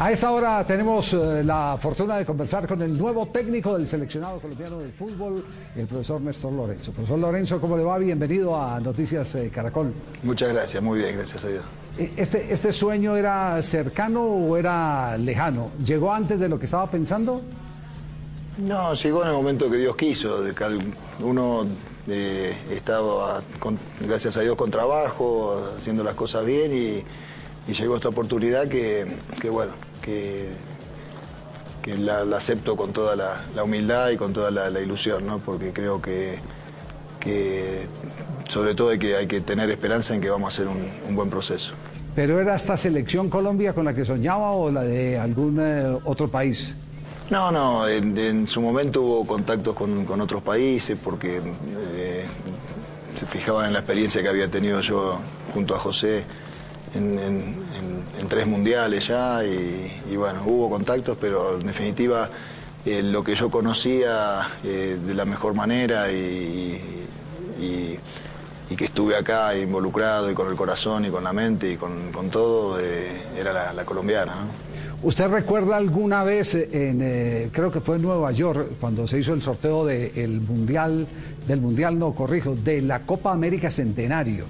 A esta hora tenemos eh, la fortuna de conversar con el nuevo técnico del seleccionado colombiano de fútbol, el profesor Néstor Lorenzo. Profesor Lorenzo, ¿cómo le va? Bienvenido a Noticias eh, Caracol. Muchas gracias, muy bien, gracias a Dios. Eh, Este, ¿Este sueño era cercano o era lejano? ¿Llegó antes de lo que estaba pensando? No, llegó en el momento que Dios quiso. Uno eh, estaba, con- gracias a Dios, con trabajo, haciendo las cosas bien y, y llegó esta oportunidad que, que, bueno, que, que la, la acepto con toda la, la humildad y con toda la, la ilusión, ¿no? Porque creo que, que sobre todo hay que, hay que tener esperanza en que vamos a hacer un, un buen proceso. ¿Pero era esta selección Colombia con la que soñaba o la de algún eh, otro país? No, no, en, en su momento hubo contactos con, con otros países porque eh, se fijaban en la experiencia que había tenido yo junto a José en, en- en- tres mundiales ya y, bueno, hubo contactos, pero en definitiva eh, lo que yo conocía eh, de la mejor manera y, y- que estuve acá involucrado y con el corazón y con la mente y con, con todo, eh, era la, colombiana. ¿Usted recuerda alguna vez en, creo que fue en Nueva York, cuando se hizo el sorteo del Mundial, del Mundial no, corrijo, de la Copa América Centenario?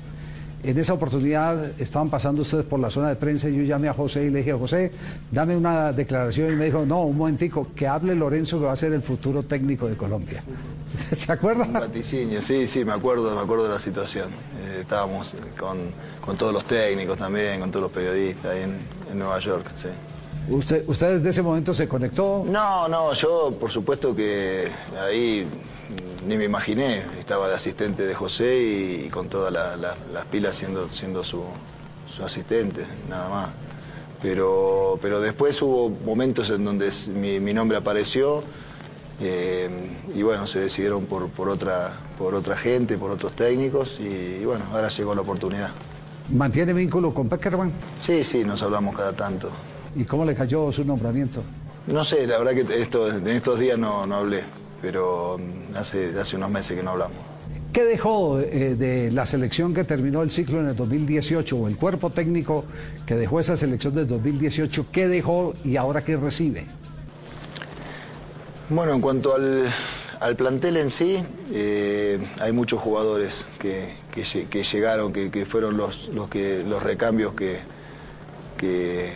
En esa oportunidad estaban pasando ustedes por la zona de prensa y yo llamé a José y le dije, José, dame una declaración y me dijo, no, un momentico, que hable Lorenzo que va a ser el futuro técnico de Colombia. ¿Se Un acuerda? vaticinio, sí, sí, me acuerdo, me acuerdo de la situación. Eh, estábamos con, con todos los técnicos también, con todos los periodistas ahí en, en Nueva York, sí. ¿Usted, ¿Usted desde ese momento se conectó? No, no, yo por supuesto que ahí ni me imaginé, estaba de asistente de José y, y con todas la- la- las pilas siendo, siendo su, su asistente, nada más. Pero, pero después hubo momentos en donde mi, mi nombre apareció eh, y bueno, se decidieron por, por, otra, por otra gente, por otros técnicos y, y bueno, ahora llegó la oportunidad. ¿Mantiene vínculo con Peckerman? Sí, sí, nos hablamos cada tanto. ¿Y cómo le cayó su nombramiento? No sé, la verdad que esto, en estos días no, no hablé, pero mm, hace, hace unos meses que no hablamos. ¿Qué dejó eh, de la selección que terminó el ciclo en el 2018 o el cuerpo técnico que dejó esa selección del 2018? ¿Qué dejó y ahora qué recibe? Bueno, en cuanto al, al plantel en sí, eh, hay muchos jugadores que, que que llegaron, que, que fueron los, los, que, los recambios que, que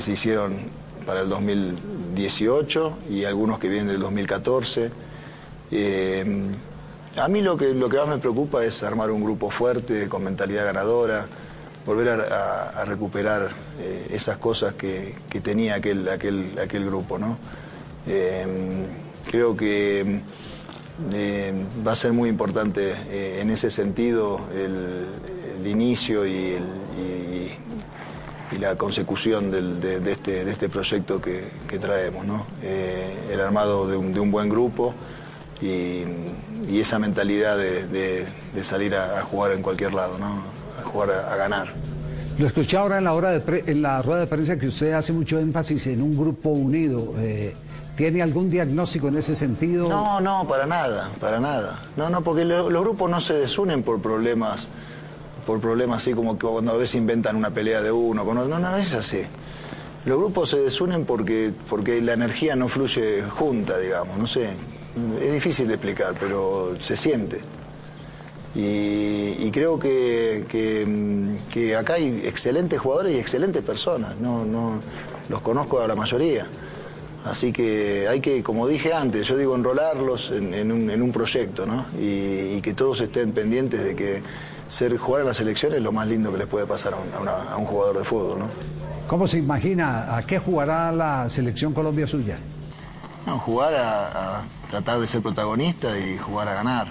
se hicieron para el 2018 y algunos que vienen del 2014. Eh, a mí lo que, lo que más me preocupa es armar un grupo fuerte, con mentalidad ganadora, volver a, recuperar eh, esas cosas que, que tenía aquel, aquel, aquel grupo. ¿no? Eh, creo que va a ser muy importante en ese sentido el, el inicio y, el- y- y la consecución del- de, de este, de este proyecto que, que traemos. ¿no? Eh, el armado de un, de un buen grupo y, y esa mentalidad de, salir a, a jugar en cualquier lado, ¿no? a jugar a- a ganar. Lo escuché ahora en la, hora de pre- en la rueda de prensa que usted hace mucho énfasis en un grupo unido. Eh, ¿Tiene algún diagnóstico en ese sentido? No, no, para nada, para nada. No, no, porque lo- los grupos no se desunen por problemas, por problemas así como que cuando a veces inventan una pelea de uno, con otro. No, no es así. Los grupos se desunen porque, porque la energía no fluye junta, digamos, no sé. Es difícil de explicar, pero se siente. Y, creo que, mm, que acá hay excelentes jugadores y excelentes personas. No, no, los conozco a la mayoría. Así que hay que, como dije antes, yo digo enrolarlos en, un, en un proyecto, ¿no? Y que todos estén pendientes de que ser jugar en la selección es lo más lindo que les puede pasar a un, a una- a un jugador de fútbol, ¿no? ¿Cómo se imagina a qué jugará la selección Colombia suya? No, jugar a, a tratar de ser protagonista y jugar a ganar.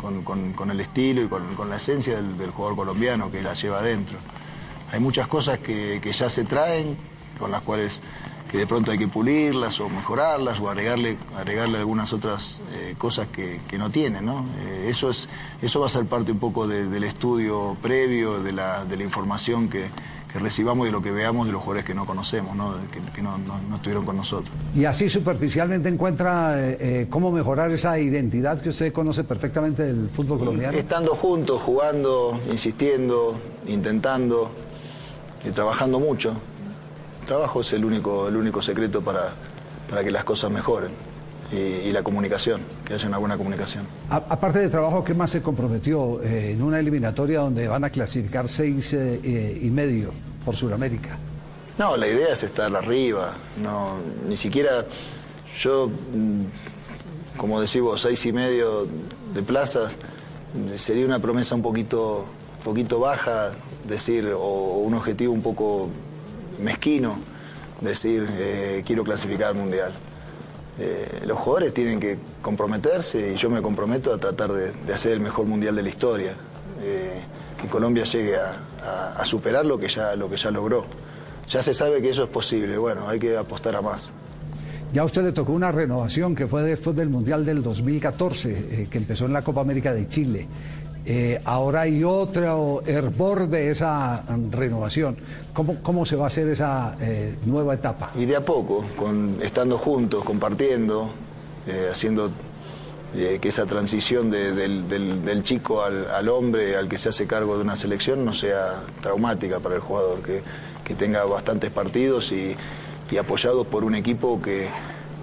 Con, con- con el estilo y con, con la esencia del, del jugador colombiano que la lleva adentro. Hay muchas cosas que, que ya se traen, con las cuales que de pronto hay que pulirlas o mejorarlas o agregarle, agregarle algunas otras eh, cosas que, no tienen. ¿no? Eh, eso, es, eso va a ser parte un poco del estudio previo, de la, de la información que, recibamos y de lo que veamos de los jugadores que no conocemos, ¿no? que, no, estuvieron con nosotros. Y así superficialmente encuentra eh, cómo mejorar esa identidad que usted conoce perfectamente del fútbol colombiano. Estando juntos, jugando, insistiendo, intentando y trabajando mucho trabajo es el único, el único secreto para, para que las cosas mejoren. Y, la comunicación, que haya una buena comunicación. aparte de trabajo, ¿qué más se comprometió eh, en una eliminatoria donde van a clasificar seis eh, y medio por Sudamérica? No, la idea es estar arriba, no, ni siquiera yo, mm, como decís vos, seis y medio de plazas, sería una promesa un poquito, poquito baja, decir, o un objetivo un poco mezquino decir eh, quiero clasificar al Mundial. Eh, los jugadores tienen que comprometerse y yo me comprometo a tratar de, hacer el mejor Mundial de la historia. Eh, que Colombia llegue a, superar lo que, ya, lo que ya logró. Ya se sabe que eso es posible, bueno, hay que apostar a más. Ya a usted le tocó una renovación que fue después del Mundial del 2014, que empezó en la Copa América de Chile. Eh, ahora hay otro hervor de esa renovación. ¿Cómo, cómo se va a hacer esa eh, nueva etapa? Y de a poco, estando juntos, compartiendo, eh, haciendo que esa transición del, chico al, hombre, al que se hace cargo de una selección, no sea traumática para el jugador, que, tenga bastantes partidos y, y apoyados por un equipo que,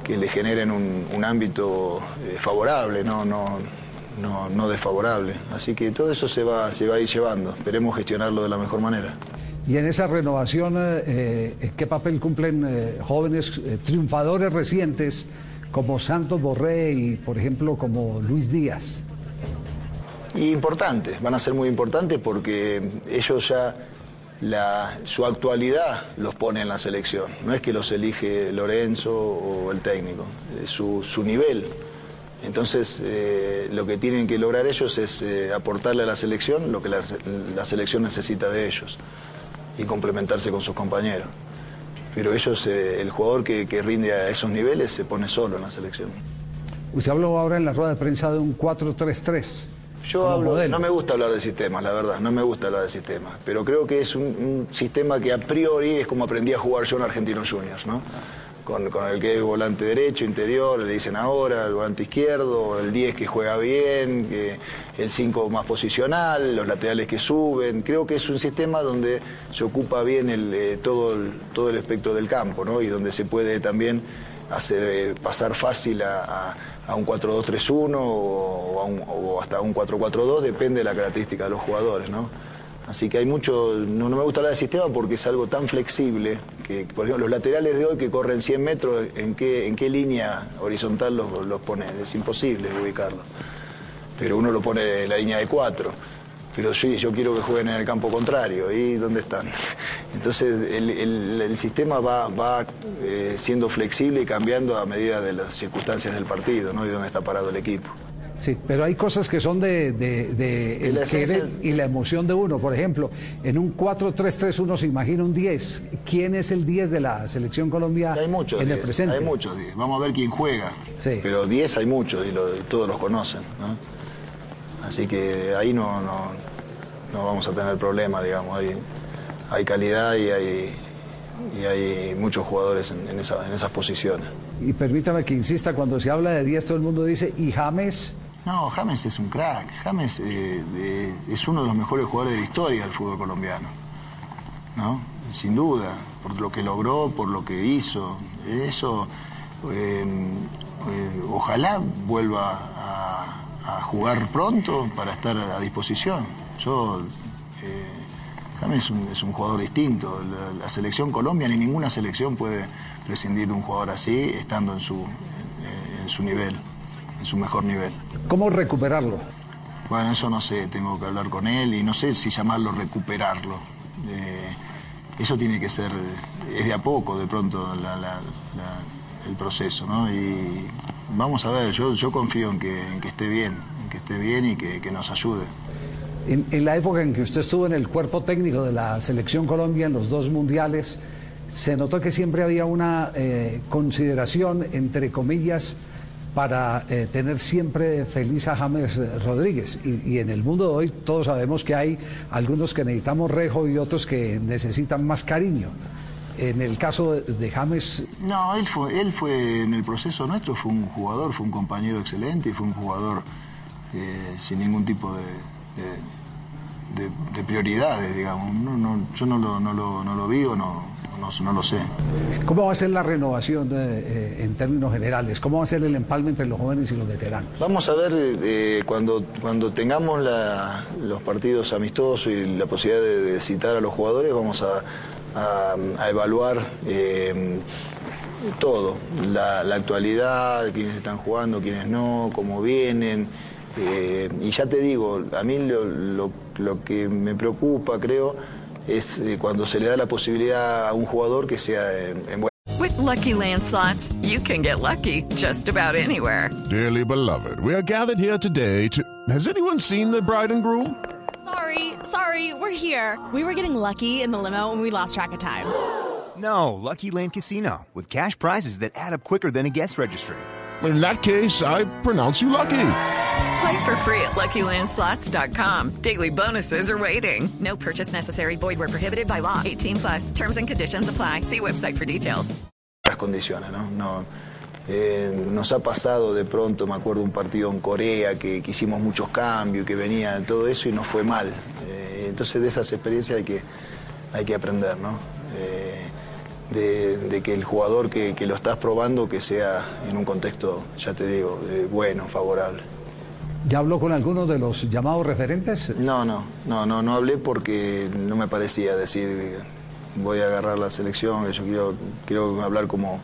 le generen un, un ámbito favorable, no, no no, no desfavorable. Así que todo eso se va, se va a ir llevando. Esperemos gestionarlo de la mejor manera. Y en esa renovación, eh, eh, ¿qué papel cumplen eh, jóvenes triunfadores recientes como Santos Borré y, por ejemplo, como Luis Díaz? Y importantes, van a ser muy importantes porque ellos ya la, su actualidad los pone en la selección. No es que los elige Lorenzo o el técnico, su, su nivel entonces, eh, lo que tienen que lograr ellos es eh, aportarle a la selección lo que la, selección necesita de ellos y complementarse con sus compañeros. Pero ellos, eh, el jugador que, rinde a esos niveles se pone solo en la selección. Usted habló ahora en la rueda de prensa de un 4-3-3. Yo hablo, no me gusta hablar de sistemas, la verdad, no me gusta hablar de sistemas, pero creo que es un, un sistema que a priori es como aprendí a jugar yo en Argentinos Juniors, ¿no? Con, el que es volante derecho, interior, le dicen ahora, el volante izquierdo, el 10 que juega bien, el 5 más posicional, los laterales que suben. Creo que es un sistema donde se ocupa bien el, eh, todo, el, todo el espectro del campo ¿no? y donde se puede también hacer eh, pasar fácil a, un 4-2-3-1 o, o, hasta un 4-4-2, depende de la característica de los jugadores. ¿no? Así que hay mucho, no, me gusta hablar del sistema porque es algo tan flexible que, por ejemplo, los laterales de hoy que corren 100 metros, ¿en qué, en qué línea horizontal los, los pone? Es imposible ubicarlos. Pero uno lo pone en la línea de 4. Pero sí, yo quiero que jueguen en el campo contrario. ¿Y dónde están? Entonces, el, sistema va, eh, siendo flexible y cambiando a medida de las circunstancias del partido, ¿no? Y dónde está parado el equipo. Sí, pero hay cosas que son de, el querer y la emoción de uno. Por ejemplo, en un 4-3-3 uno se imagina un 10. ¿Quién es el 10 de la selección colombiana hay muchos en el presente? Hay muchos 10. Vamos a ver quién juega. Sí. Pero 10 hay muchos y, todos los conocen. Así que ahí no, no, vamos a tener problema, digamos. Hay, hay calidad y hay, y hay muchos jugadores en, en esas posiciones. Y permítame que insista, cuando se habla de 10 todo el mundo dice, ¿y James? No, James es un crack. James eh, eh, es uno de los mejores jugadores de la historia del fútbol colombiano. ¿No? Sin duda, por lo que logró, por lo que hizo. Eso, eh, ojalá vuelva a, jugar pronto para estar a disposición. Yo, James es un, jugador distinto. La, la, selección Colombia, ni ninguna selección puede prescindir de un jugador así estando en su, en su nivel en su mejor nivel. ¿Cómo recuperarlo? Bueno, eso no sé, tengo que hablar con él y no sé si llamarlo recuperarlo. Eh, eso tiene que ser, es de a poco de pronto el proceso, ¿no? Y vamos a ver, yo, yo confío en que, en que esté bien, en que esté bien y que, que nos ayude. En, en, la época en que usted estuvo en el cuerpo técnico de la Selección Colombia en los dos mundiales, se notó que siempre había una eh, consideración, entre comillas, para eh, tener siempre feliz a James Rodríguez. Y, en el mundo de hoy todos sabemos que hay algunos que necesitamos rejo y otros que necesitan más cariño. En el caso de James... No, él fue, él fue en el proceso nuestro, fue un jugador, fue un compañero excelente y fue un jugador eh, sin ningún tipo de, de, prioridades, digamos. No, no, yo no lo, no lo, no lo vi o no, no, no, lo sé. ¿Cómo va a ser la renovación de, eh, en términos generales? ¿Cómo va a ser el empalme entre los jóvenes y los veteranos? Vamos a ver eh, cuando, cuando tengamos la, los partidos amistosos y la posibilidad de, de, citar a los jugadores, vamos a, a, a evaluar eh, todo, la, la, actualidad, quiénes están jugando, quiénes no, cómo vienen. Eh, y ya te digo, a mí lo, lo, lo que me preocupa, creo, es eh, cuando se le da la posibilidad a un jugador que sea en, en buen With lucky landslots, you can get lucky just about anywhere. Dearly beloved, we are gathered here today to. Has anyone seen the bride and groom? Sorry, sorry, we're here. We were getting lucky in the limo and we lost track of time. No, Lucky Land Casino, with cash prizes that add up quicker than a guest registry. In that case, I pronounce you lucky. Play for free at LuckyLandSlots.com. Daily bonuses are waiting. No purchase necessary. Void where prohibited by law. 18 plus. Terms and conditions apply. See website for details. Las condiciones, ¿no? no eh, nos ha pasado de pronto, me acuerdo un partido en Corea que, que hicimos muchos cambios, que venía todo eso y nos fue mal. Eh, entonces de esas experiencias hay que, hay que aprender, ¿no? Eh, de, de, que el jugador que, que, lo estás probando que sea en un contexto, ya te digo, bueno, favorable. ¿Ya habló con algunos de los llamados referentes? No, no, no, no, no hablé porque no me parecía decir voy a agarrar la selección, yo quiero, quiero hablar como,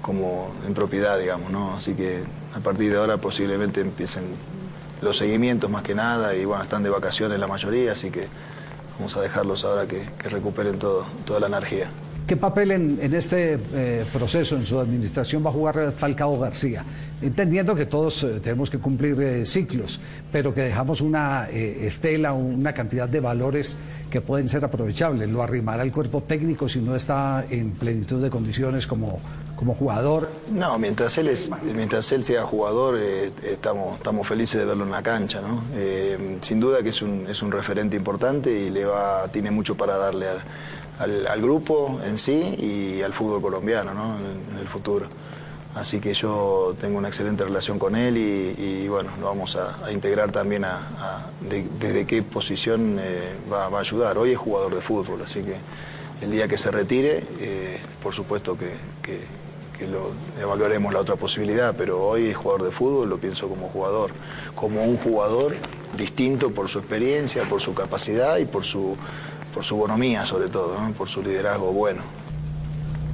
como en propiedad, digamos, ¿no? Así que a partir de ahora posiblemente empiecen los seguimientos más que nada y bueno, están de vacaciones la mayoría, así que vamos a dejarlos ahora que, que recuperen todo, toda la energía. ¿Qué papel en, este eh, proceso, en su administración, va a jugar Falcao García? Entendiendo que todos eh, tenemos que cumplir eh, ciclos, pero que dejamos una estela, una cantidad de valores que pueden ser aprovechables. Lo arrimará el cuerpo técnico si no está en plenitud de condiciones como, como jugador. No, mientras él, es, mientras él sea jugador, estamos, estamos felices de verlo en la cancha. ¿no? sin duda que es un, es un referente importante y le va, tiene mucho para darle a al, al, grupo en sí y al fútbol colombiano ¿no? en, el futuro. Así que yo tengo una excelente relación con él y, bueno, lo vamos a, integrar también a, a de, desde qué posición eh, va, a ayudar. Hoy es jugador de fútbol, así que el día que se retire, eh, por supuesto que, que, evaluaremos la otra posibilidad, pero hoy es jugador de fútbol, lo pienso como jugador, como un jugador distinto por su experiencia, por su capacidad y por su por su bonomía sobre todo, ¿no? por su liderazgo bueno.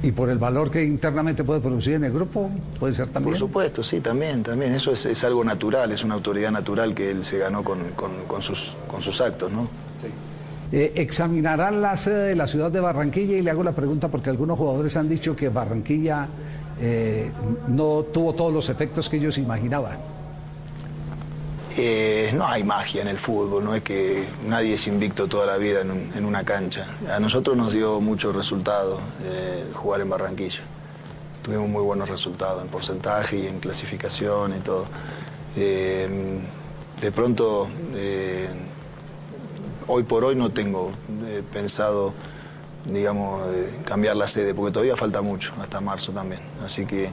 ¿Y por el valor que internamente puede producir en el grupo? ¿Puede ser también? Por supuesto, sí, también, también. Eso es, es algo natural, es una autoridad natural que él se ganó con, con, con sus, con sus actos, ¿no? Sí. Eh, examinarán la sede de la ciudad de Barranquilla y le hago la pregunta porque algunos jugadores han dicho que Barranquilla eh, no tuvo todos los efectos que ellos imaginaban. Eh, no hay magia en el fútbol, no es que nadie es invicto toda la vida en, un, en una cancha. A nosotros nos dio mucho resultado eh, jugar en Barranquilla. Tuvimos muy buenos resultados en porcentaje y en clasificación y todo. Eh, de pronto, eh, hoy por hoy no tengo pensado, digamos, cambiar la sede, porque todavía falta mucho, hasta marzo también. Así que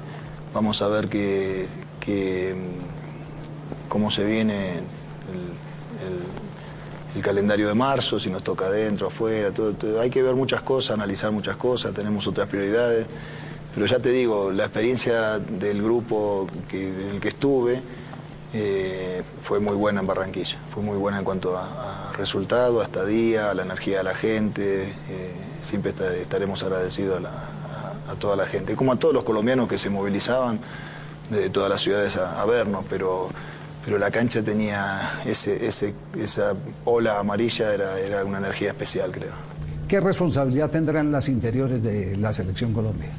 vamos a ver que, que cómo se viene el, calendario de marzo, si nos toca adentro, afuera, todo, todo, hay que ver muchas cosas, analizar muchas cosas, tenemos otras prioridades, pero ya te digo, la experiencia del grupo que, en el que estuve eh, fue muy buena en Barranquilla, fue muy buena en cuanto a, a resultado, a estadía, a la energía de la gente, eh, siempre estaremos agradecidos a, toda la gente, como a todos los colombianos que se movilizaban de todas las ciudades a vernos, pero pero la cancha tenía ese, ese, esa ola amarilla, era, era una energía especial, creo. ¿Qué responsabilidad tendrán las interiores de la Selección Colombia?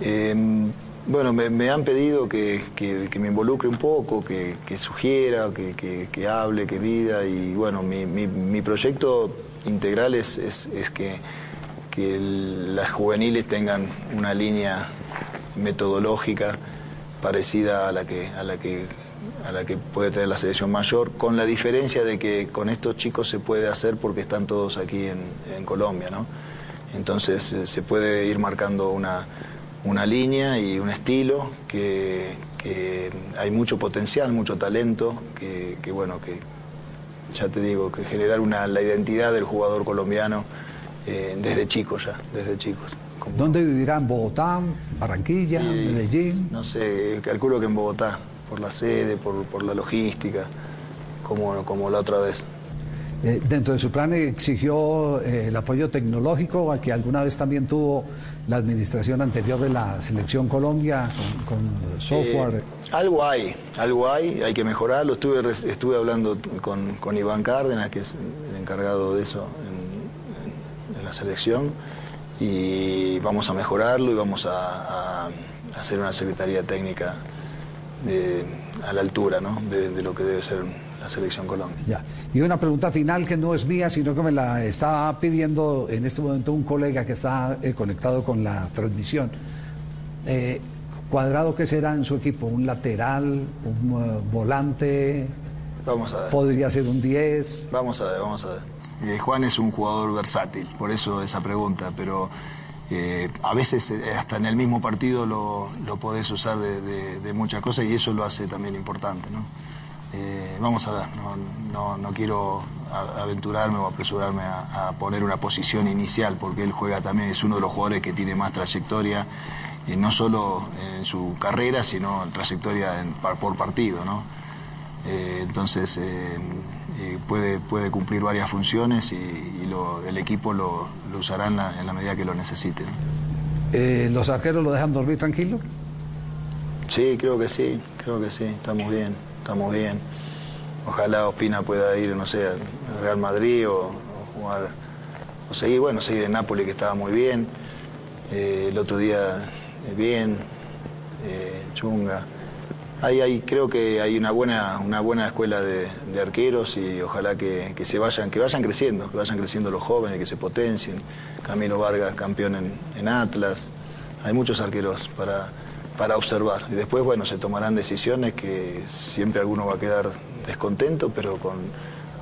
Eh, bueno, me, me, han pedido que, que, que, me involucre un poco, que, que sugiera, que, hable, que mida, y bueno, mi, mi, mi proyecto integral es, es, es que, que las juveniles tengan una línea metodológica parecida a la que, a la que a la que puede tener la selección mayor, con la diferencia de que con estos chicos se puede hacer porque están todos aquí en, Colombia, ¿no? Entonces eh, se puede ir marcando una, una línea y un estilo que, hay mucho potencial, mucho talento, que, bueno, que ya te digo, que generar una, la identidad del jugador colombiano eh, desde chicos ya, desde chicos. ¿Dónde vivirán? ¿Bogotá? ¿Barranquilla? ¿Medellín? No sé, calculo que en Bogotá, por la sede, por, por la logística, como, como la otra vez. Eh, dentro de su plan exigió eh, el apoyo tecnológico al que alguna vez también tuvo la administración anterior de la Selección Colombia con, software. Eh, algo hay, algo hay, hay que mejorarlo. Estuve, estuve hablando con, con Iván Cárdenas, que es el encargado de eso en, en, la selección, y vamos a mejorarlo y vamos a, a hacer una secretaría técnica a la altura ¿no? de, lo que debe ser la selección Colombia. Ya. Y una pregunta final que no es mía, sino que me la está pidiendo en este momento un colega que está eh, conectado con la transmisión. Eh, ¿Cuadrado qué será en su equipo? ¿Un lateral? ¿Un eh, volante? Vamos a ver. ¿Podría ser un 10? Vamos a ver, vamos a ver. Juan es un jugador versátil, por eso esa pregunta, pero eh, a veces eh, hasta en el mismo partido lo, lo podés usar de, muchas cosas y eso lo hace también importante. ¿no? Eh, vamos a ver, no, no, quiero aventurarme o apresurarme a, poner una posición inicial porque él juega también, es uno de los jugadores que tiene más trayectoria, no solo en su carrera, sino trayectoria por partido. ¿no? entonces puede, puede cumplir varias funciones y, el equipo lo, usará en la, medida que lo necesite. Eh, ¿Los arqueros lo dejan dormir tranquilo? Sí, creo que sí, creo que sí, estamos bien, estamos bien. Ojalá Ospina pueda ir, no sé, al Real Madrid o, jugar, o seguir, bueno, seguir en Nápoles que estaba muy bien. Eh, el otro día eh, bien, Chunga hay, creo que hay una buena, una buena escuela de, arqueros y ojalá que, se vayan, que vayan creciendo, que vayan creciendo los jóvenes, que se potencien. Camilo Vargas, campeón en, Atlas. Hay muchos arqueros para, para observar. Y después, bueno, se tomarán decisiones que siempre alguno va a quedar descontento, pero con,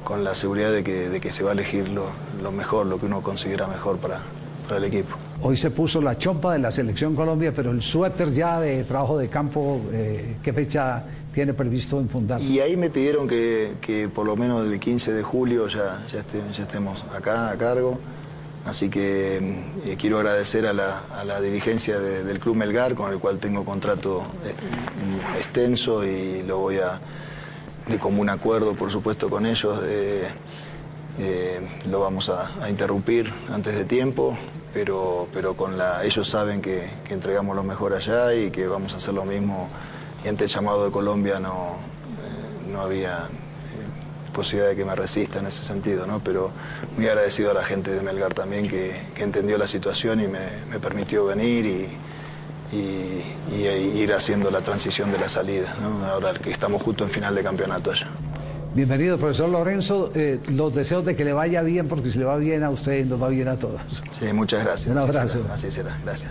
con la seguridad de que, de que se va a elegir lo, lo mejor, lo que uno considera mejor para, para el equipo. Hoy se puso la chompa de la selección Colombia, pero el suéter ya de trabajo de campo, eh, ¿qué fecha tiene previsto enfundarse? Y ahí me pidieron que, por lo menos el 15 de julio ya, ya, estemos acá a cargo. Así que eh, quiero agradecer a la, a la dirigencia del Club Melgar, con el cual tengo contrato eh, extenso y lo voy a, de común acuerdo, por supuesto, con ellos. lo vamos a interrumpir antes de tiempo pero, pero con la, ellos saben que, entregamos lo mejor allá y que vamos a hacer lo mismo. Y ante el llamado de Colombia no, eh, no había eh, posibilidad de que me resista en ese sentido, ¿no? pero muy agradecido a la gente de Melgar también que, entendió la situación y me, permitió venir y, y, ir haciendo la transición de la salida, ¿no? ahora que estamos justo en final de campeonato allá. Bienvenido, profesor Lorenzo. Eh, los deseos de que le vaya bien, porque si le va bien a usted, nos va bien a todos. Sí, muchas gracias. Un abrazo. Así será. Gracias.